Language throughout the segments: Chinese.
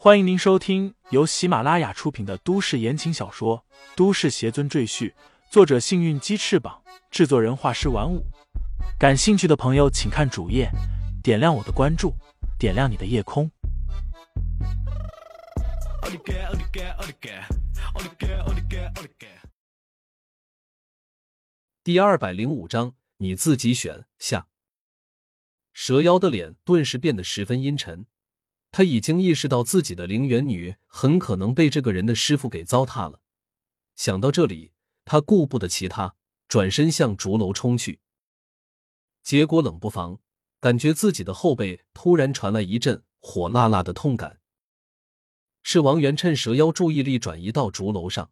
欢迎您收听由喜马拉雅出品的都市言情小说《都市邪尊赘婿》，作者：幸运鸡翅膀，制作人：画师玩五。感兴趣的朋友，请看主页，点亮我的关注，点亮你的夜空。第二百零五章，你自己选下。蛇妖的脸顿时变得十分阴沉。他已经意识到自己的灵元女很可能被这个人的师傅给糟蹋了。想到这里，他顾不得其他，转身向竹楼冲去。结果冷不防，感觉自己的后背突然传来一阵火辣辣的痛感。是王元趁蛇妖注意力转移到竹楼上，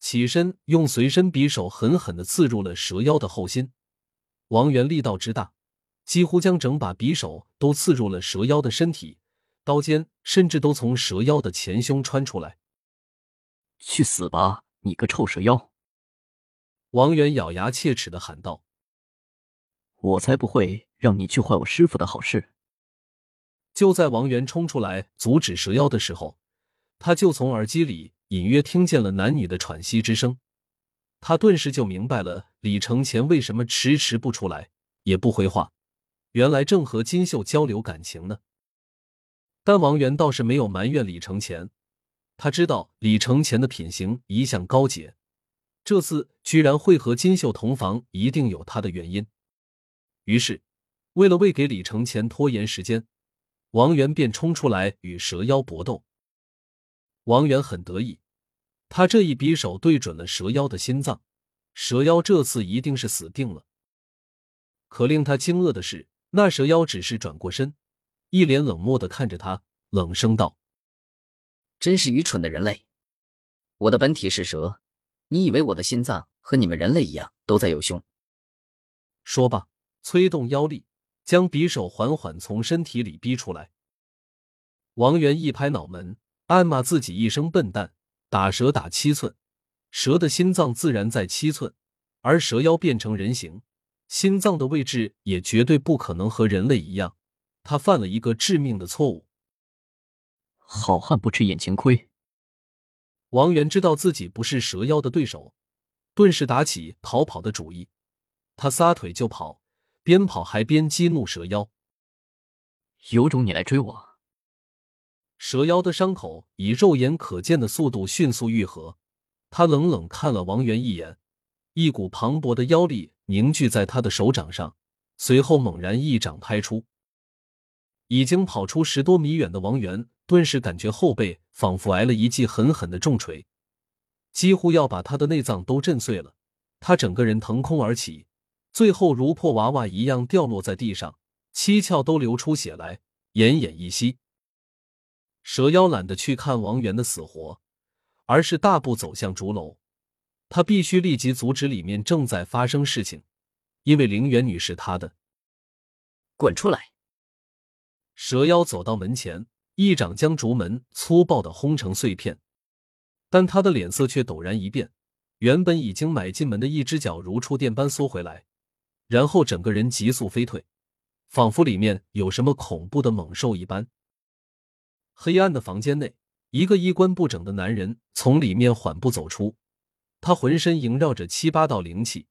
起身用随身匕首狠狠的刺入了蛇妖的后心。王元力道之大，几乎将整把匕首都刺入了蛇妖的身体。刀尖甚至都从蛇妖的前胸穿出来。去死吧，你个臭蛇妖！王源咬牙切齿的喊道：“我才不会让你去坏我师傅的好事！”就在王源冲出来阻止蛇妖的时候，他就从耳机里隐约听见了男女的喘息之声。他顿时就明白了李承前为什么迟迟不出来，也不回话，原来正和金秀交流感情呢。但王源倒是没有埋怨李承前，他知道李承前的品行一向高洁，这次居然会和金秀同房，一定有他的原因。于是，为了为给李承前拖延时间，王源便冲出来与蛇妖搏斗。王源很得意，他这一匕首对准了蛇妖的心脏，蛇妖这次一定是死定了。可令他惊愕的是，那蛇妖只是转过身。一脸冷漠的看着他，冷声道：“真是愚蠢的人类！我的本体是蛇，你以为我的心脏和你们人类一样都在有胸？”说罢，催动妖力，将匕首缓缓从身体里逼出来。王源一拍脑门，暗骂自己一声笨蛋：“打蛇打七寸，蛇的心脏自然在七寸，而蛇妖变成人形，心脏的位置也绝对不可能和人类一样。”他犯了一个致命的错误。好汉不吃眼前亏。王源知道自己不是蛇妖的对手，顿时打起逃跑的主意。他撒腿就跑，边跑还边激怒蛇妖：“有种你来追我！”蛇妖的伤口以肉眼可见的速度迅速愈合。他冷冷看了王源一眼，一股磅礴的妖力凝聚在他的手掌上，随后猛然一掌拍出。已经跑出十多米远的王源，顿时感觉后背仿佛挨了一记狠狠的重锤，几乎要把他的内脏都震碎了。他整个人腾空而起，最后如破娃娃一样掉落在地上，七窍都流出血来，奄奄一息。蛇妖懒得去看王源的死活，而是大步走向竹楼。他必须立即阻止里面正在发生事情，因为灵元女是他的。滚出来！蛇妖走到门前，一掌将竹门粗暴的轰成碎片，但他的脸色却陡然一变，原本已经迈进门的一只脚如触电般缩回来，然后整个人急速飞退，仿佛里面有什么恐怖的猛兽一般。黑暗的房间内，一个衣冠不整的男人从里面缓步走出，他浑身萦绕着七八道灵气，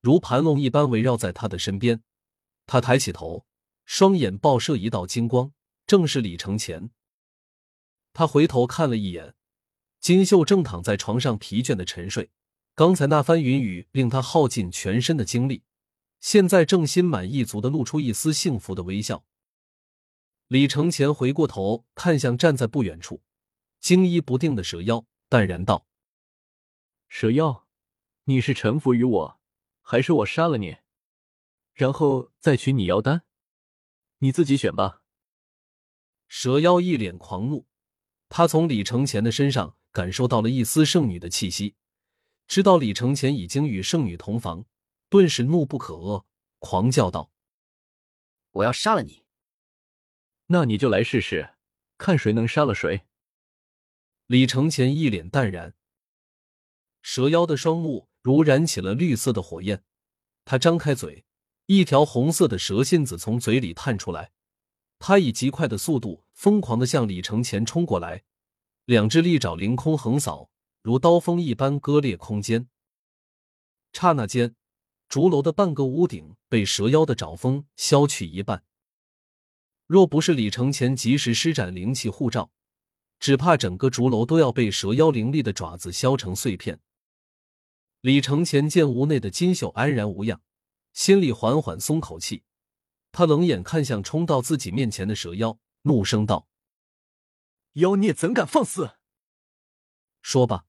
如盘龙一般围绕在他的身边。他抬起头。双眼爆射一道金光，正是李承前。他回头看了一眼，金秀正躺在床上疲倦的沉睡。刚才那番云雨令他耗尽全身的精力，现在正心满意足的露出一丝幸福的微笑。李承前回过头看向站在不远处惊疑不定的蛇妖，淡然道：“蛇妖，你是臣服于我，还是我杀了你，然后再取你妖丹？”你自己选吧。蛇妖一脸狂怒，他从李承前的身上感受到了一丝圣女的气息，知道李承前已经与圣女同房，顿时怒不可遏，狂叫道：“我要杀了你！”那你就来试试，看谁能杀了谁。李承前一脸淡然，蛇妖的双目如燃起了绿色的火焰，他张开嘴。一条红色的蛇信子从嘴里探出来，他以极快的速度疯狂的向李承前冲过来，两只利爪凌空横扫，如刀锋一般割裂空间。刹那间，竹楼的半个屋顶被蛇妖的爪锋削去一半。若不是李承前及时施展灵气护罩，只怕整个竹楼都要被蛇妖凌厉的爪子削成碎片。李承前见屋内的金秀安然无恙，心里缓缓松口气。他冷眼看向冲到自己面前的蛇妖，怒声道：“妖孽怎敢放肆！”说罢，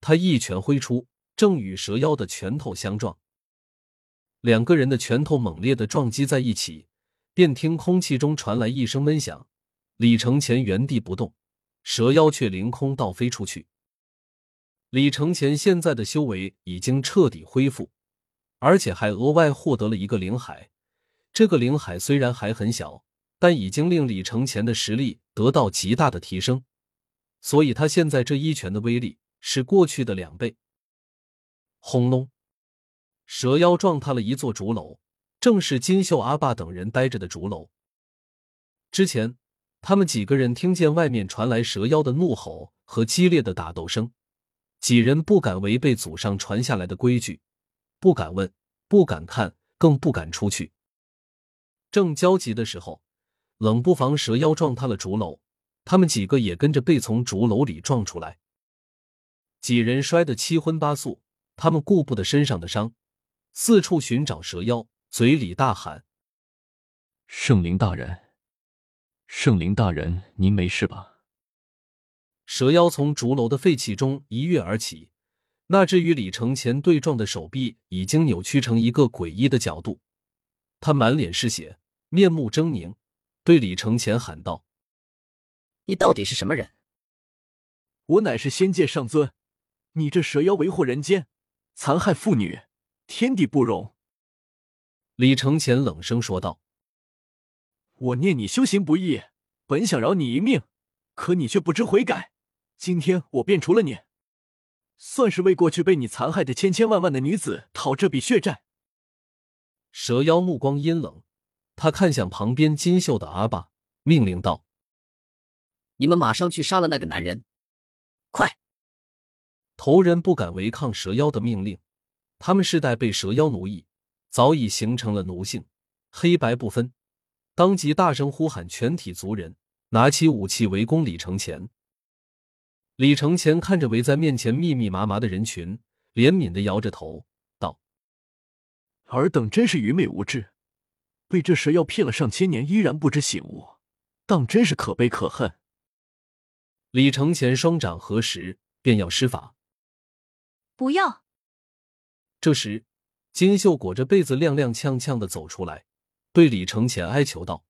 他一拳挥出，正与蛇妖的拳头相撞。两个人的拳头猛烈的撞击在一起，便听空气中传来一声闷响。李承前原地不动，蛇妖却凌空倒飞出去。李承前现在的修为已经彻底恢复，而且还额外获得了一个灵海。这个灵海虽然还很小，但已经令李承前的实力得到极大的提升，所以他现在这一拳的威力是过去的两倍。轰隆！蛇妖撞塌了一座竹楼，正是金秀阿爸等人待着的竹楼。之前，他们几个人听见外面传来蛇妖的怒吼和激烈的打斗声，几人不敢违背祖上传下来的规矩，不敢问，不敢看，更不敢出去。正焦急的时候，冷不防蛇妖撞塌了竹楼，他们几个也跟着被从竹楼里撞出来，几人摔得七荤八素。他们顾不得身上的伤，四处寻找蛇妖，嘴里大喊：“圣灵大人，圣灵大人，您没事吧？”蛇妖从竹楼的废弃中一跃而起，那只与李承前对撞的手臂已经扭曲成一个诡异的角度，他满脸是血。面目狰狞，对李承前喊道：“你到底是什么人？”“我乃是仙界上尊，你这蛇妖为祸人间，残害妇女，天地不容。”李承前冷声说道。“我念你修行不易，本想饶你一命，可你却不知悔改。今天我便除了你，算是为过去被你残害的千千万万的女子讨这笔血债。”蛇妖目光阴冷。他看向旁边金秀的阿爸，命令道：“你们马上去杀了那个男人，快！”头人不敢违抗蛇妖的命令，他们世代被蛇妖奴役，早已形成了奴性，黑白不分，当即大声呼喊全体族人拿起武器围攻李承前。李承前看着围在面前密密麻麻的人群，怜悯的摇着头道：“尔等真是愚昧无知。”被这蛇妖骗了上千年，依然不知醒悟，当真是可悲可恨。李承前双掌合十，便要施法。不要！这时，金秀裹着被子踉踉跄跄的走出来，对李承前哀求道：“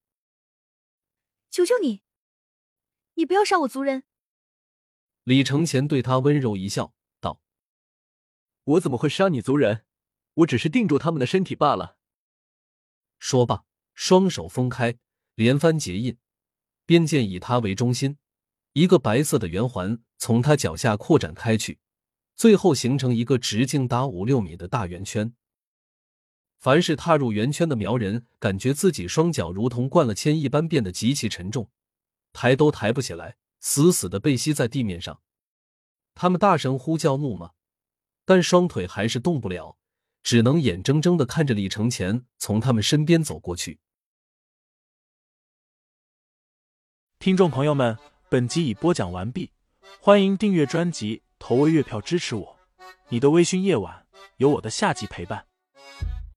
求求你，你不要杀我族人。”李承前对他温柔一笑，道：“我怎么会杀你族人？我只是定住他们的身体罢了。”说罢，双手分开，连番结印，边界以他为中心，一个白色的圆环从他脚下扩展开去，最后形成一个直径达五六米的大圆圈。凡是踏入圆圈的苗人，感觉自己双脚如同灌了铅一般，变得极其沉重，抬都抬不起来，死死的被吸在地面上。他们大声呼叫怒骂，但双腿还是动不了。只能眼睁睁的看着李承前从他们身边走过去。听众朋友们，本集已播讲完毕，欢迎订阅专辑，投喂月票支持我。你的微醺夜晚，有我的下集陪伴。